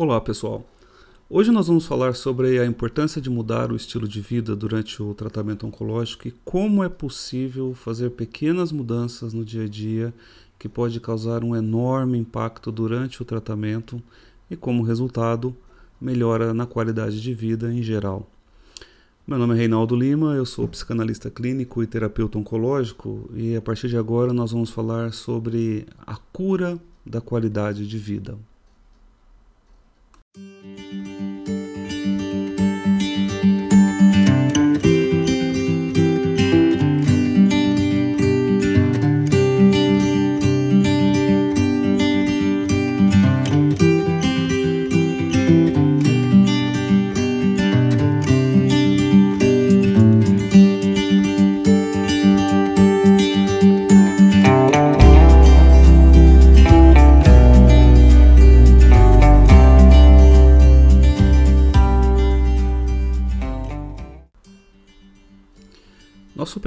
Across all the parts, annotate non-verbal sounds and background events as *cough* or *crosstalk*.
Olá, pessoal. Hoje nós vamos falar sobre a importância de mudar o estilo de vida durante o tratamento oncológico e como é possível fazer pequenas mudanças no dia a dia que pode causar um enorme impacto durante o tratamento e como resultado melhora na qualidade de vida em geral. Meu nome é Reinaldo Lima, eu sou psicanalista clínico e terapeuta oncológico e a partir de agora nós vamos falar sobre a cura da qualidade de vida. Nosso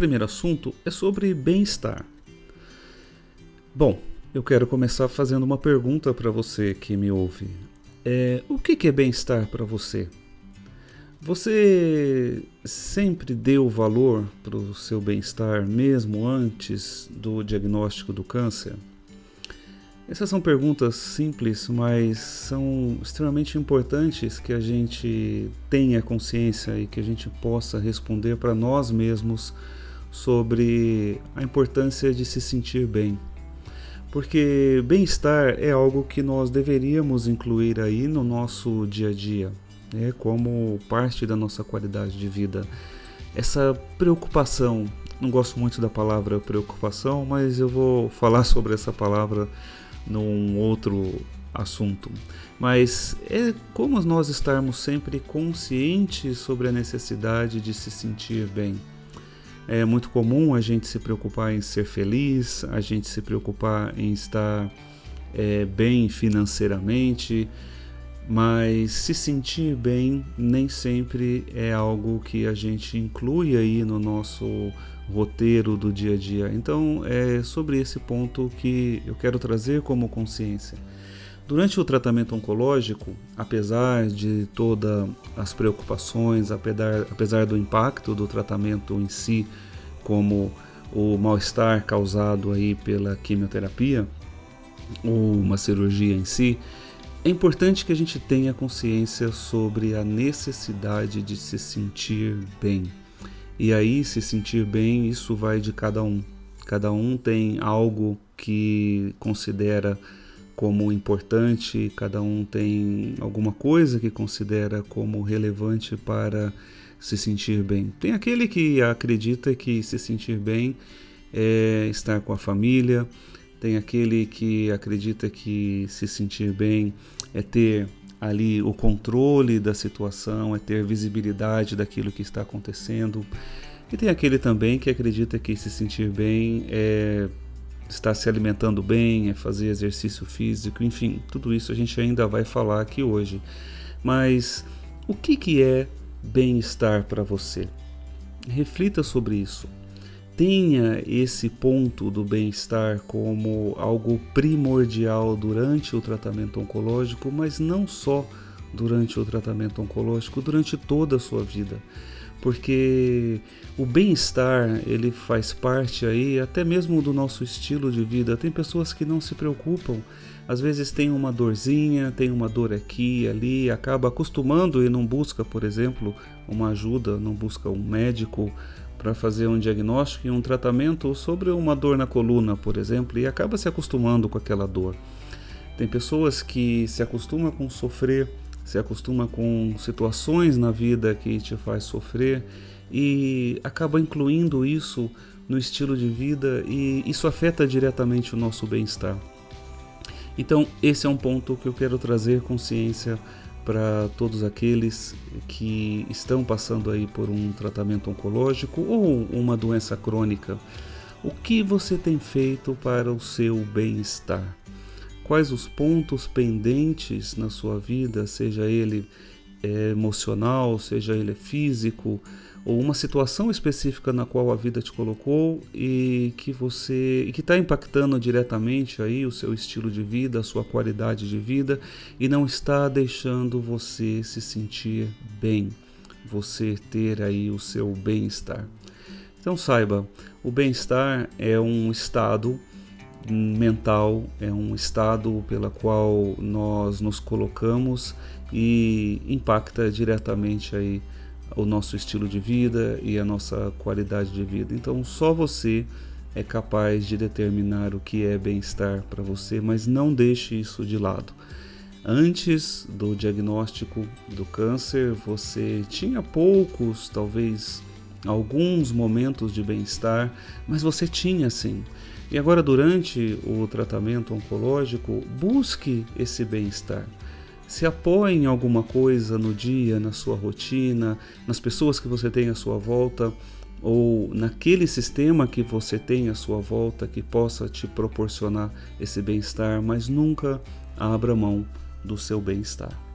primeiro assunto é sobre bem-estar. Bom, eu quero começar fazendo uma pergunta para você que me ouve. É, o que é bem-estar para você? Você sempre deu valor para o seu bem-estar mesmo antes do diagnóstico do câncer? Essas são perguntas simples, mas são extremamente importantes que a gente tenha consciência e que a gente possa responder para nós mesmos sobre a importância de se sentir bem. Porque bem-estar é algo que nós deveríamos incluir aí no nosso dia a dia, né, como parte da nossa qualidade de vida. Essa preocupação, não gosto muito da palavra preocupação, mas eu vou *laughs* falar sobre essa palavra num outro assunto. Mas é como nós estarmos sempre conscientes sobre a necessidade de se sentir bem. É muito comum a gente se preocupar em ser feliz, a gente se preocupar em estar é, bem financeiramente, mas se sentir bem nem sempre é algo que a gente inclui aí no nosso roteiro do dia a dia. Então é sobre esse ponto que eu quero trazer como consciência. Durante o tratamento oncológico, apesar de todas as preocupações, apesar, apesar do impacto do tratamento em si, como o mal-estar causado aí pela quimioterapia ou uma cirurgia em si, é importante que a gente tenha consciência sobre a necessidade de se sentir bem. E aí, se sentir bem, isso vai de cada um. Cada um tem algo que considera como importante, cada um tem alguma coisa que considera como relevante para se sentir bem. Tem aquele que acredita que se sentir bem é estar com a família, tem aquele que acredita que se sentir bem é ter ali o controle da situação, é ter visibilidade daquilo que está acontecendo. E tem aquele também que acredita que se sentir bem é estar se alimentando bem, é fazer exercício físico, enfim, tudo isso a gente ainda vai falar aqui hoje. Mas o que, que é bem-estar para você? Reflita sobre isso tenha esse ponto do bem-estar como algo primordial durante o tratamento oncológico, mas não só durante o tratamento oncológico, durante toda a sua vida. Porque o bem-estar, ele faz parte aí até mesmo do nosso estilo de vida. Tem pessoas que não se preocupam, às vezes tem uma dorzinha, tem uma dor aqui, ali, acaba acostumando e não busca, por exemplo, uma ajuda, não busca um médico, para fazer um diagnóstico e um tratamento sobre uma dor na coluna, por exemplo, e acaba se acostumando com aquela dor. Tem pessoas que se acostumam com sofrer, se acostumam com situações na vida que te faz sofrer e acaba incluindo isso no estilo de vida e isso afeta diretamente o nosso bem-estar. Então, esse é um ponto que eu quero trazer consciência para todos aqueles que estão passando aí por um tratamento oncológico ou uma doença crônica. O que você tem feito para o seu bem-estar? Quais os pontos pendentes na sua vida, seja ele é, emocional, seja ele físico, ou uma situação específica na qual a vida te colocou e que você e que está impactando diretamente aí o seu estilo de vida, a sua qualidade de vida e não está deixando você se sentir bem, você ter aí o seu bem-estar. Então saiba, o bem-estar é um estado mental, é um estado pela qual nós nos colocamos e impacta diretamente aí o nosso estilo de vida e a nossa qualidade de vida. Então, só você é capaz de determinar o que é bem-estar para você, mas não deixe isso de lado. Antes do diagnóstico do câncer, você tinha poucos, talvez alguns momentos de bem-estar, mas você tinha sim. E agora, durante o tratamento oncológico, busque esse bem-estar se apoie em alguma coisa no dia, na sua rotina, nas pessoas que você tem à sua volta ou naquele sistema que você tem à sua volta que possa te proporcionar esse bem-estar, mas nunca abra mão do seu bem-estar.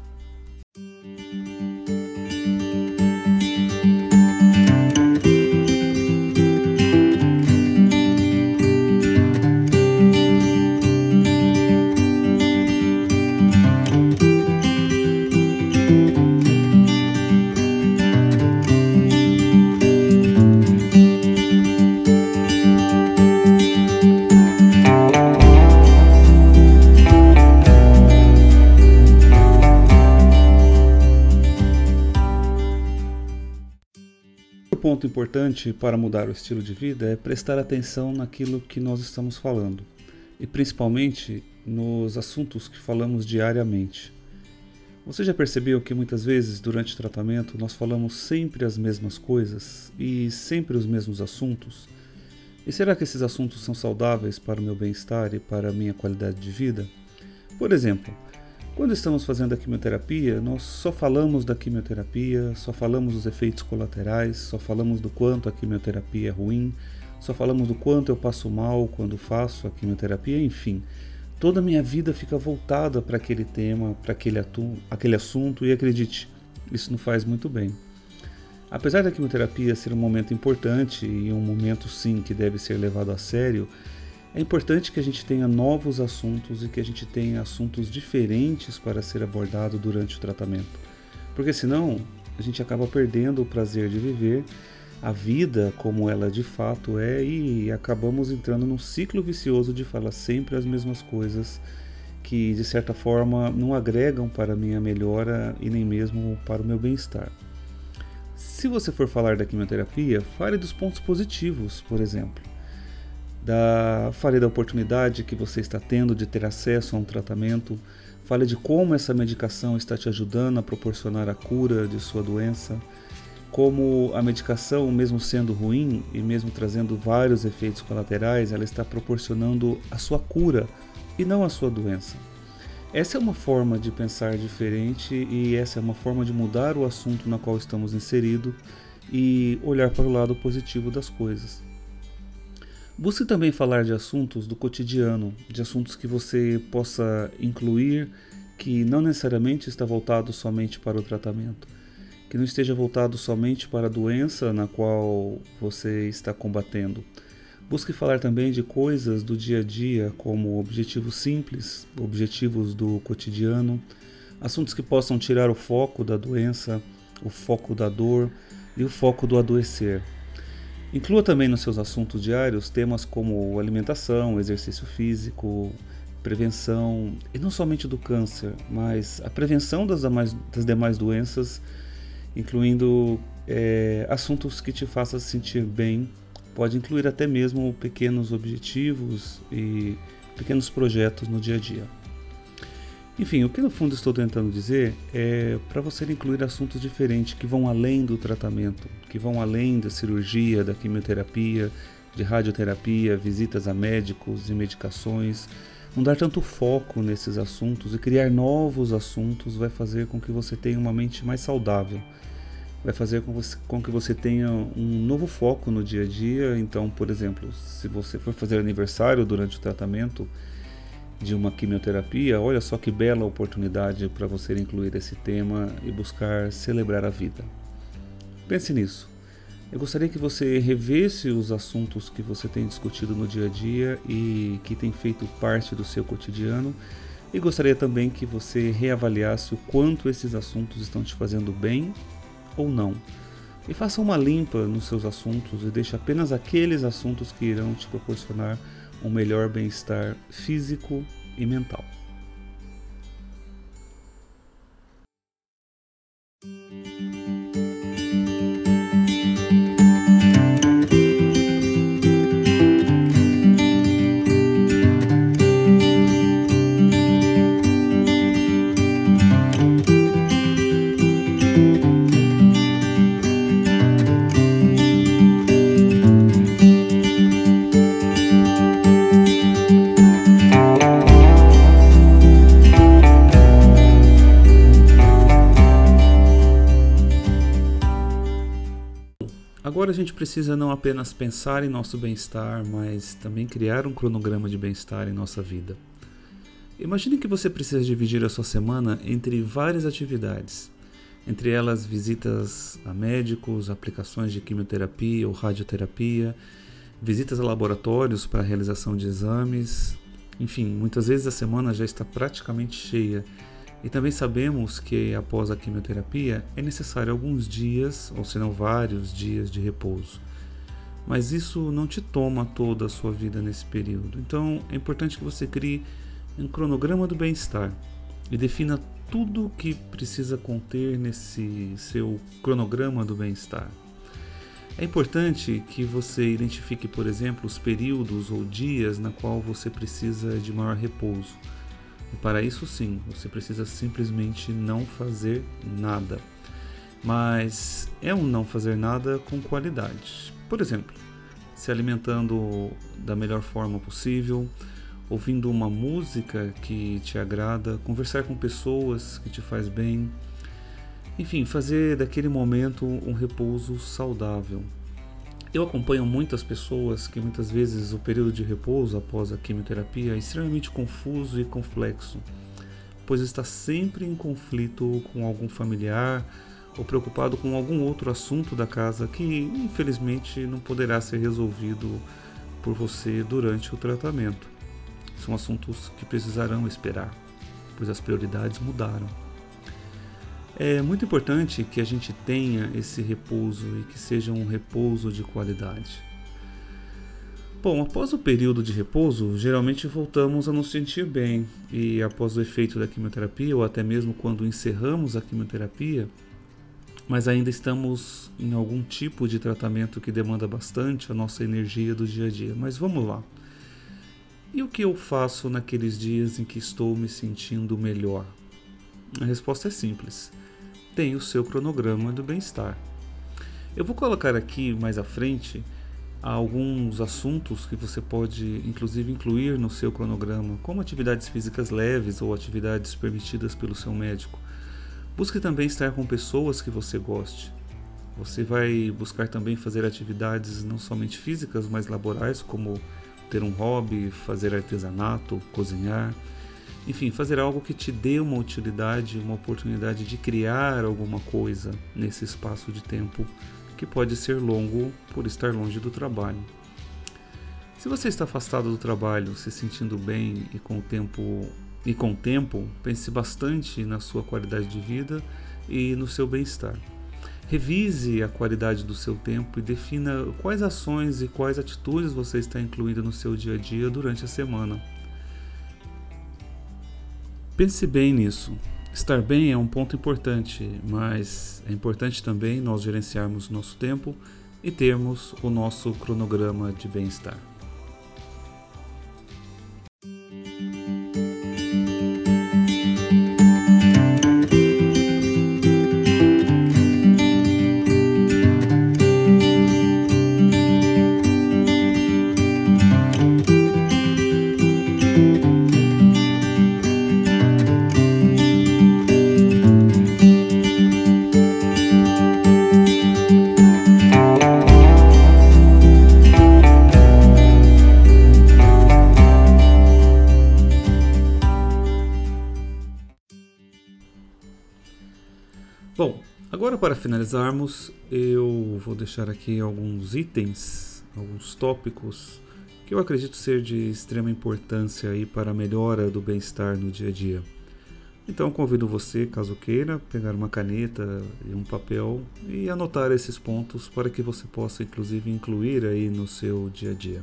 Ponto importante para mudar o estilo de vida é prestar atenção naquilo que nós estamos falando e principalmente nos assuntos que falamos diariamente. Você já percebeu que muitas vezes durante o tratamento nós falamos sempre as mesmas coisas e sempre os mesmos assuntos? E será que esses assuntos são saudáveis para o meu bem-estar e para a minha qualidade de vida? Por exemplo, quando estamos fazendo a quimioterapia, nós só falamos da quimioterapia, só falamos dos efeitos colaterais, só falamos do quanto a quimioterapia é ruim, só falamos do quanto eu passo mal quando faço a quimioterapia, enfim. Toda a minha vida fica voltada para aquele tema, para aquele, aquele assunto e acredite, isso não faz muito bem. Apesar da quimioterapia ser um momento importante e um momento sim que deve ser levado a sério, é importante que a gente tenha novos assuntos e que a gente tenha assuntos diferentes para ser abordado durante o tratamento. Porque senão a gente acaba perdendo o prazer de viver a vida como ela de fato é e acabamos entrando num ciclo vicioso de falar sempre as mesmas coisas que de certa forma não agregam para a minha melhora e nem mesmo para o meu bem-estar. Se você for falar da quimioterapia, fale dos pontos positivos, por exemplo da, fale da oportunidade que você está tendo de ter acesso a um tratamento, fale de como essa medicação está te ajudando a proporcionar a cura de sua doença, como a medicação, mesmo sendo ruim e mesmo trazendo vários efeitos colaterais, ela está proporcionando a sua cura e não a sua doença. Essa é uma forma de pensar diferente e essa é uma forma de mudar o assunto na qual estamos inseridos e olhar para o lado positivo das coisas. Busque também falar de assuntos do cotidiano, de assuntos que você possa incluir que não necessariamente está voltado somente para o tratamento, que não esteja voltado somente para a doença na qual você está combatendo. Busque falar também de coisas do dia a dia, como objetivos simples, objetivos do cotidiano, assuntos que possam tirar o foco da doença, o foco da dor e o foco do adoecer. Inclua também nos seus assuntos diários temas como alimentação, exercício físico, prevenção, e não somente do câncer, mas a prevenção das demais, das demais doenças, incluindo é, assuntos que te façam sentir bem. Pode incluir até mesmo pequenos objetivos e pequenos projetos no dia a dia. Enfim, o que no fundo estou tentando dizer é para você incluir assuntos diferentes que vão além do tratamento, que vão além da cirurgia, da quimioterapia, de radioterapia, visitas a médicos e medicações. Não dar tanto foco nesses assuntos e criar novos assuntos vai fazer com que você tenha uma mente mais saudável. Vai fazer com, você, com que você tenha um novo foco no dia a dia. Então, por exemplo, se você for fazer aniversário durante o tratamento, de uma quimioterapia, olha só que bela oportunidade para você incluir esse tema e buscar celebrar a vida. Pense nisso. Eu gostaria que você revesse os assuntos que você tem discutido no dia a dia e que tem feito parte do seu cotidiano. E gostaria também que você reavaliasse o quanto esses assuntos estão te fazendo bem ou não. E faça uma limpa nos seus assuntos e deixe apenas aqueles assuntos que irão te proporcionar um melhor bem-estar físico e mental. Gente precisa não apenas pensar em nosso bem-estar, mas também criar um cronograma de bem-estar em nossa vida. Imagine que você precisa dividir a sua semana entre várias atividades, entre elas visitas a médicos, aplicações de quimioterapia ou radioterapia, visitas a laboratórios para a realização de exames. Enfim, muitas vezes a semana já está praticamente cheia e também sabemos que após a quimioterapia é necessário alguns dias, ou se não vários dias de repouso. Mas isso não te toma toda a sua vida nesse período. Então é importante que você crie um cronograma do bem-estar e defina tudo o que precisa conter nesse seu cronograma do bem-estar. É importante que você identifique, por exemplo, os períodos ou dias na qual você precisa de maior repouso e para isso, sim, você precisa simplesmente não fazer nada. Mas é um não fazer nada com qualidade. Por exemplo, se alimentando da melhor forma possível, ouvindo uma música que te agrada, conversar com pessoas que te faz bem, enfim, fazer daquele momento um repouso saudável. Eu acompanho muitas pessoas que muitas vezes o período de repouso após a quimioterapia é extremamente confuso e complexo, pois está sempre em conflito com algum familiar ou preocupado com algum outro assunto da casa que infelizmente não poderá ser resolvido por você durante o tratamento. São assuntos que precisarão esperar, pois as prioridades mudaram. É muito importante que a gente tenha esse repouso e que seja um repouso de qualidade. Bom, após o período de repouso, geralmente voltamos a nos sentir bem, e após o efeito da quimioterapia, ou até mesmo quando encerramos a quimioterapia, mas ainda estamos em algum tipo de tratamento que demanda bastante a nossa energia do dia a dia. Mas vamos lá. E o que eu faço naqueles dias em que estou me sentindo melhor? A resposta é simples tem o seu cronograma do bem-estar. Eu vou colocar aqui mais à frente alguns assuntos que você pode inclusive incluir no seu cronograma, como atividades físicas leves ou atividades permitidas pelo seu médico. Busque também estar com pessoas que você goste. Você vai buscar também fazer atividades não somente físicas, mas laborais, como ter um hobby, fazer artesanato, cozinhar enfim, fazer algo que te dê uma utilidade, uma oportunidade de criar alguma coisa nesse espaço de tempo que pode ser longo por estar longe do trabalho. Se você está afastado do trabalho, se sentindo bem e com o tempo e com o tempo, pense bastante na sua qualidade de vida e no seu bem-estar. Revise a qualidade do seu tempo e defina quais ações e quais atitudes você está incluindo no seu dia a dia durante a semana. Pense bem nisso. Estar bem é um ponto importante, mas é importante também nós gerenciarmos nosso tempo e termos o nosso cronograma de bem-estar. Finalizarmos, eu vou deixar aqui alguns itens, alguns tópicos que eu acredito ser de extrema importância aí para a melhora do bem-estar no dia a dia. Então convido você, caso queira, pegar uma caneta e um papel e anotar esses pontos para que você possa inclusive incluir aí no seu dia a dia.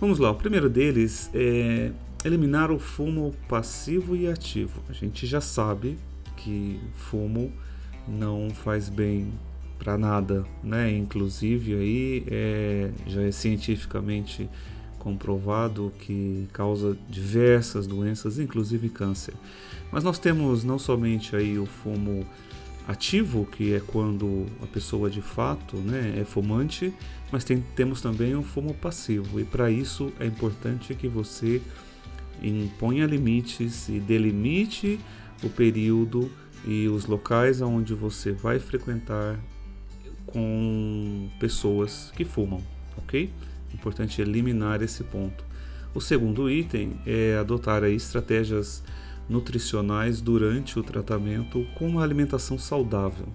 Vamos lá, o primeiro deles é eliminar o fumo passivo e ativo. A gente já sabe que fumo não faz bem para nada, né? Inclusive aí é, já é cientificamente comprovado que causa diversas doenças, inclusive câncer. Mas nós temos não somente aí o fumo ativo, que é quando a pessoa de fato né, é fumante, mas tem, temos também o fumo passivo. E para isso é importante que você imponha limites e delimite o período e os locais onde você vai frequentar com pessoas que fumam, ok? Importante eliminar esse ponto. O segundo item é adotar aí estratégias nutricionais durante o tratamento com uma alimentação saudável.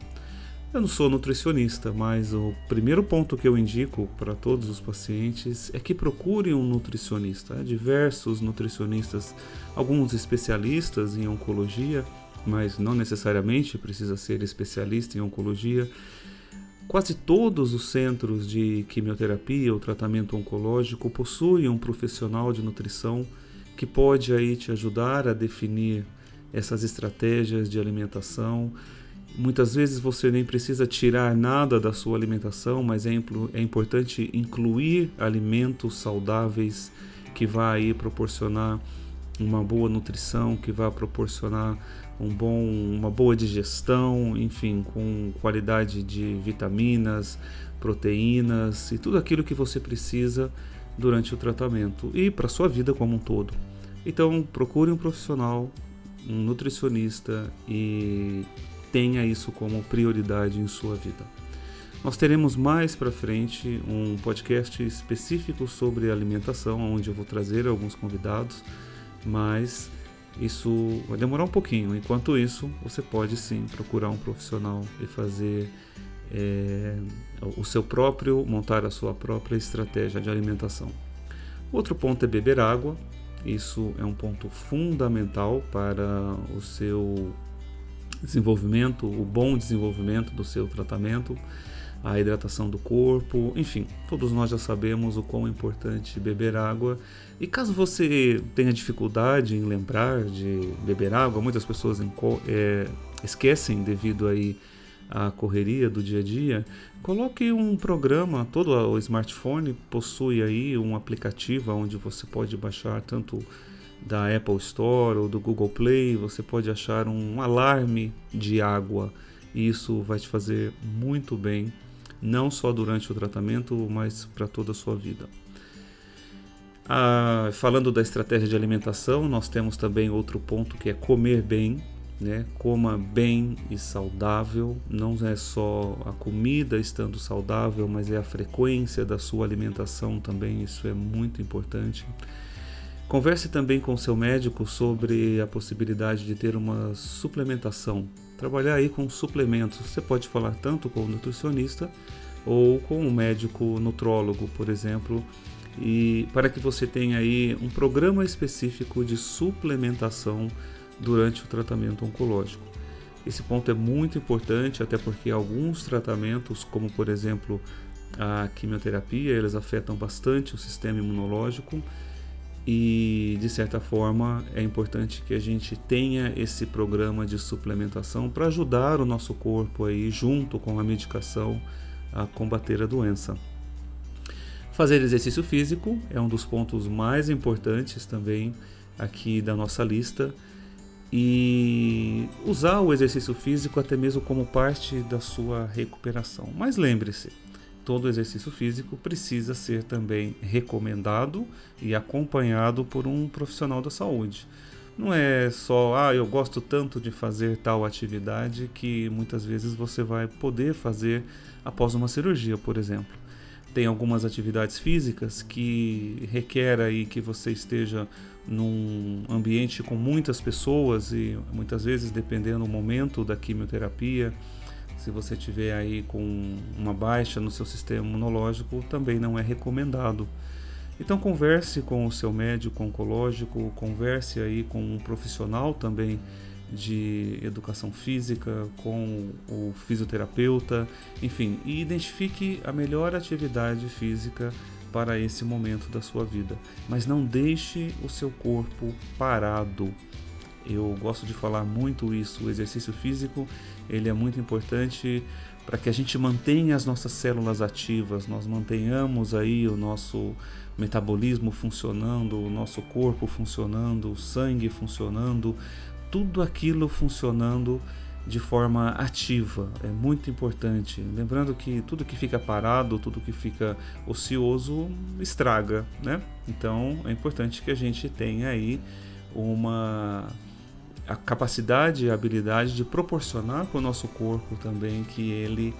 Eu não sou nutricionista, mas o primeiro ponto que eu indico para todos os pacientes é que procurem um nutricionista. Diversos nutricionistas, alguns especialistas em oncologia, mas não necessariamente precisa ser especialista em oncologia Quase todos os centros de quimioterapia ou tratamento oncológico possuem um profissional de nutrição que pode aí te ajudar a definir essas estratégias de alimentação. Muitas vezes você nem precisa tirar nada da sua alimentação, mas é, é importante incluir alimentos saudáveis que vai proporcionar uma boa nutrição, que vai proporcionar um bom, uma boa digestão, enfim, com qualidade de vitaminas, proteínas e tudo aquilo que você precisa durante o tratamento e para sua vida como um todo. Então, procure um profissional, um nutricionista e tenha isso como prioridade em sua vida. Nós teremos mais para frente um podcast específico sobre alimentação, onde eu vou trazer alguns convidados, mas isso vai demorar um pouquinho. Enquanto isso, você pode sim procurar um profissional e fazer é, o seu próprio, montar a sua própria estratégia de alimentação. Outro ponto é beber água. Isso é um ponto fundamental para o seu desenvolvimento, o bom desenvolvimento do seu tratamento a hidratação do corpo, enfim, todos nós já sabemos o quão importante beber água. E caso você tenha dificuldade em lembrar de beber água, muitas pessoas é, esquecem devido aí à correria do dia a dia, coloque um programa, todo o smartphone possui aí um aplicativo onde você pode baixar tanto da Apple Store ou do Google Play, você pode achar um alarme de água. E isso vai te fazer muito bem não só durante o tratamento, mas para toda a sua vida. Ah, falando da estratégia de alimentação, nós temos também outro ponto que é comer bem, né? Coma bem e saudável. Não é só a comida estando saudável, mas é a frequência da sua alimentação também. Isso é muito importante. Converse também com seu médico sobre a possibilidade de ter uma suplementação trabalhar aí com suplementos. Você pode falar tanto com o nutricionista ou com o médico nutrólogo, por exemplo, e para que você tenha aí um programa específico de suplementação durante o tratamento oncológico. Esse ponto é muito importante, até porque alguns tratamentos, como por exemplo a quimioterapia, eles afetam bastante o sistema imunológico e de certa forma é importante que a gente tenha esse programa de suplementação para ajudar o nosso corpo aí junto com a medicação a combater a doença. Fazer exercício físico é um dos pontos mais importantes também aqui da nossa lista e usar o exercício físico até mesmo como parte da sua recuperação. Mas lembre-se, todo exercício físico precisa ser também recomendado e acompanhado por um profissional da saúde. Não é só, ah, eu gosto tanto de fazer tal atividade que muitas vezes você vai poder fazer após uma cirurgia, por exemplo. Tem algumas atividades físicas que requer aí que você esteja num ambiente com muitas pessoas e muitas vezes dependendo do momento da quimioterapia, Se você tiver aí com uma baixa no seu sistema imunológico, também não é recomendado. Então converse com o seu médico oncológico, converse aí com um profissional também de educação física, com o fisioterapeuta, enfim, e identifique a melhor atividade física para esse momento da sua vida. Mas não deixe o seu corpo parado. Eu gosto de falar muito isso. O exercício físico ele é muito importante para que a gente mantenha as nossas células ativas, nós mantenhamos aí o nosso metabolismo funcionando, o nosso corpo funcionando, o sangue funcionando, tudo aquilo funcionando de forma ativa. É muito importante. Lembrando que tudo que fica parado, tudo que fica ocioso, estraga, né? Então é importante que a gente tenha aí uma a capacidade e a habilidade de proporcionar para o nosso corpo também que ele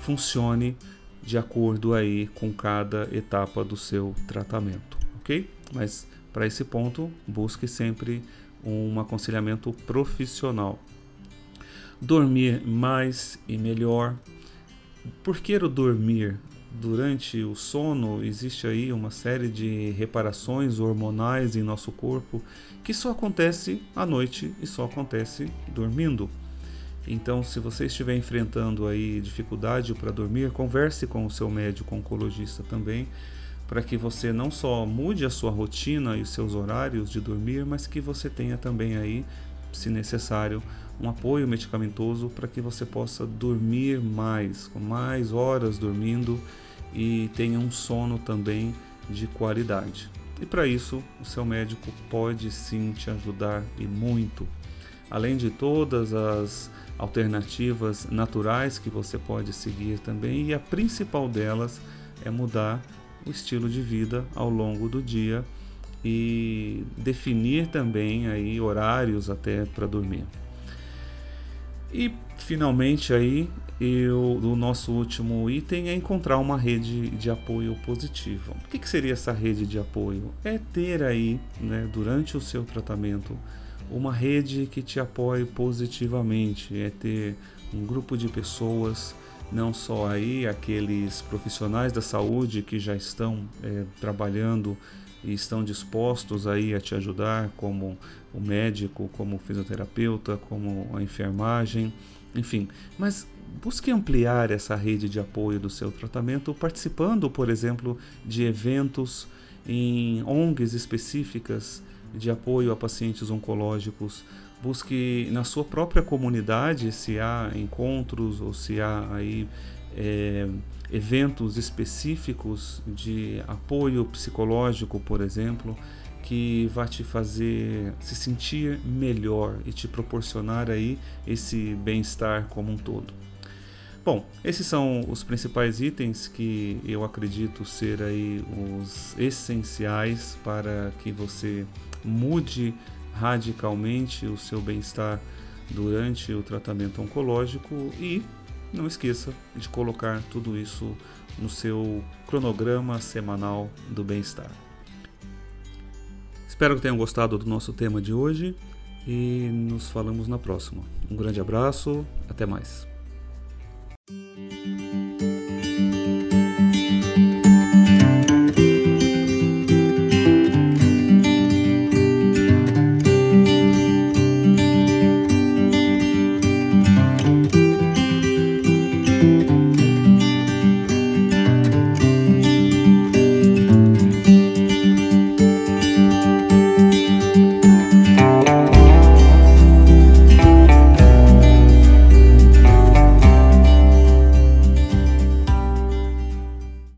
funcione de acordo aí com cada etapa do seu tratamento, ok? Mas para esse ponto, busque sempre um aconselhamento profissional. Dormir mais e melhor. Por que o dormir? Durante o sono existe aí uma série de reparações hormonais em nosso corpo que só acontece à noite e só acontece dormindo. Então, se você estiver enfrentando aí dificuldade para dormir, converse com o seu médico oncologista também para que você não só mude a sua rotina e os seus horários de dormir, mas que você tenha também aí, se necessário, um apoio medicamentoso para que você possa dormir mais, com mais horas dormindo e tenha um sono também de qualidade. E para isso, o seu médico pode sim te ajudar e muito. Além de todas as alternativas naturais que você pode seguir também, e a principal delas é mudar o estilo de vida ao longo do dia e definir também aí horários até para dormir. E finalmente aí eu, o nosso último item é encontrar uma rede de apoio positiva. O que, que seria essa rede de apoio? É ter aí, né, durante o seu tratamento, uma rede que te apoie positivamente, é ter um grupo de pessoas não só aí aqueles profissionais da saúde que já estão é, trabalhando e estão dispostos aí a te ajudar, como o médico, como o fisioterapeuta, como a enfermagem, enfim. Mas busque ampliar essa rede de apoio do seu tratamento, participando, por exemplo, de eventos em ONGs específicas de apoio a pacientes oncológicos, busque na sua própria comunidade se há encontros ou se há aí é, eventos específicos de apoio psicológico, por exemplo, que vai te fazer se sentir melhor e te proporcionar aí esse bem-estar como um todo. Bom, esses são os principais itens que eu acredito ser aí os essenciais para que você mude radicalmente o seu bem-estar durante o tratamento oncológico e não esqueça de colocar tudo isso no seu cronograma semanal do bem-estar. Espero que tenham gostado do nosso tema de hoje e nos falamos na próxima. Um grande abraço, até mais.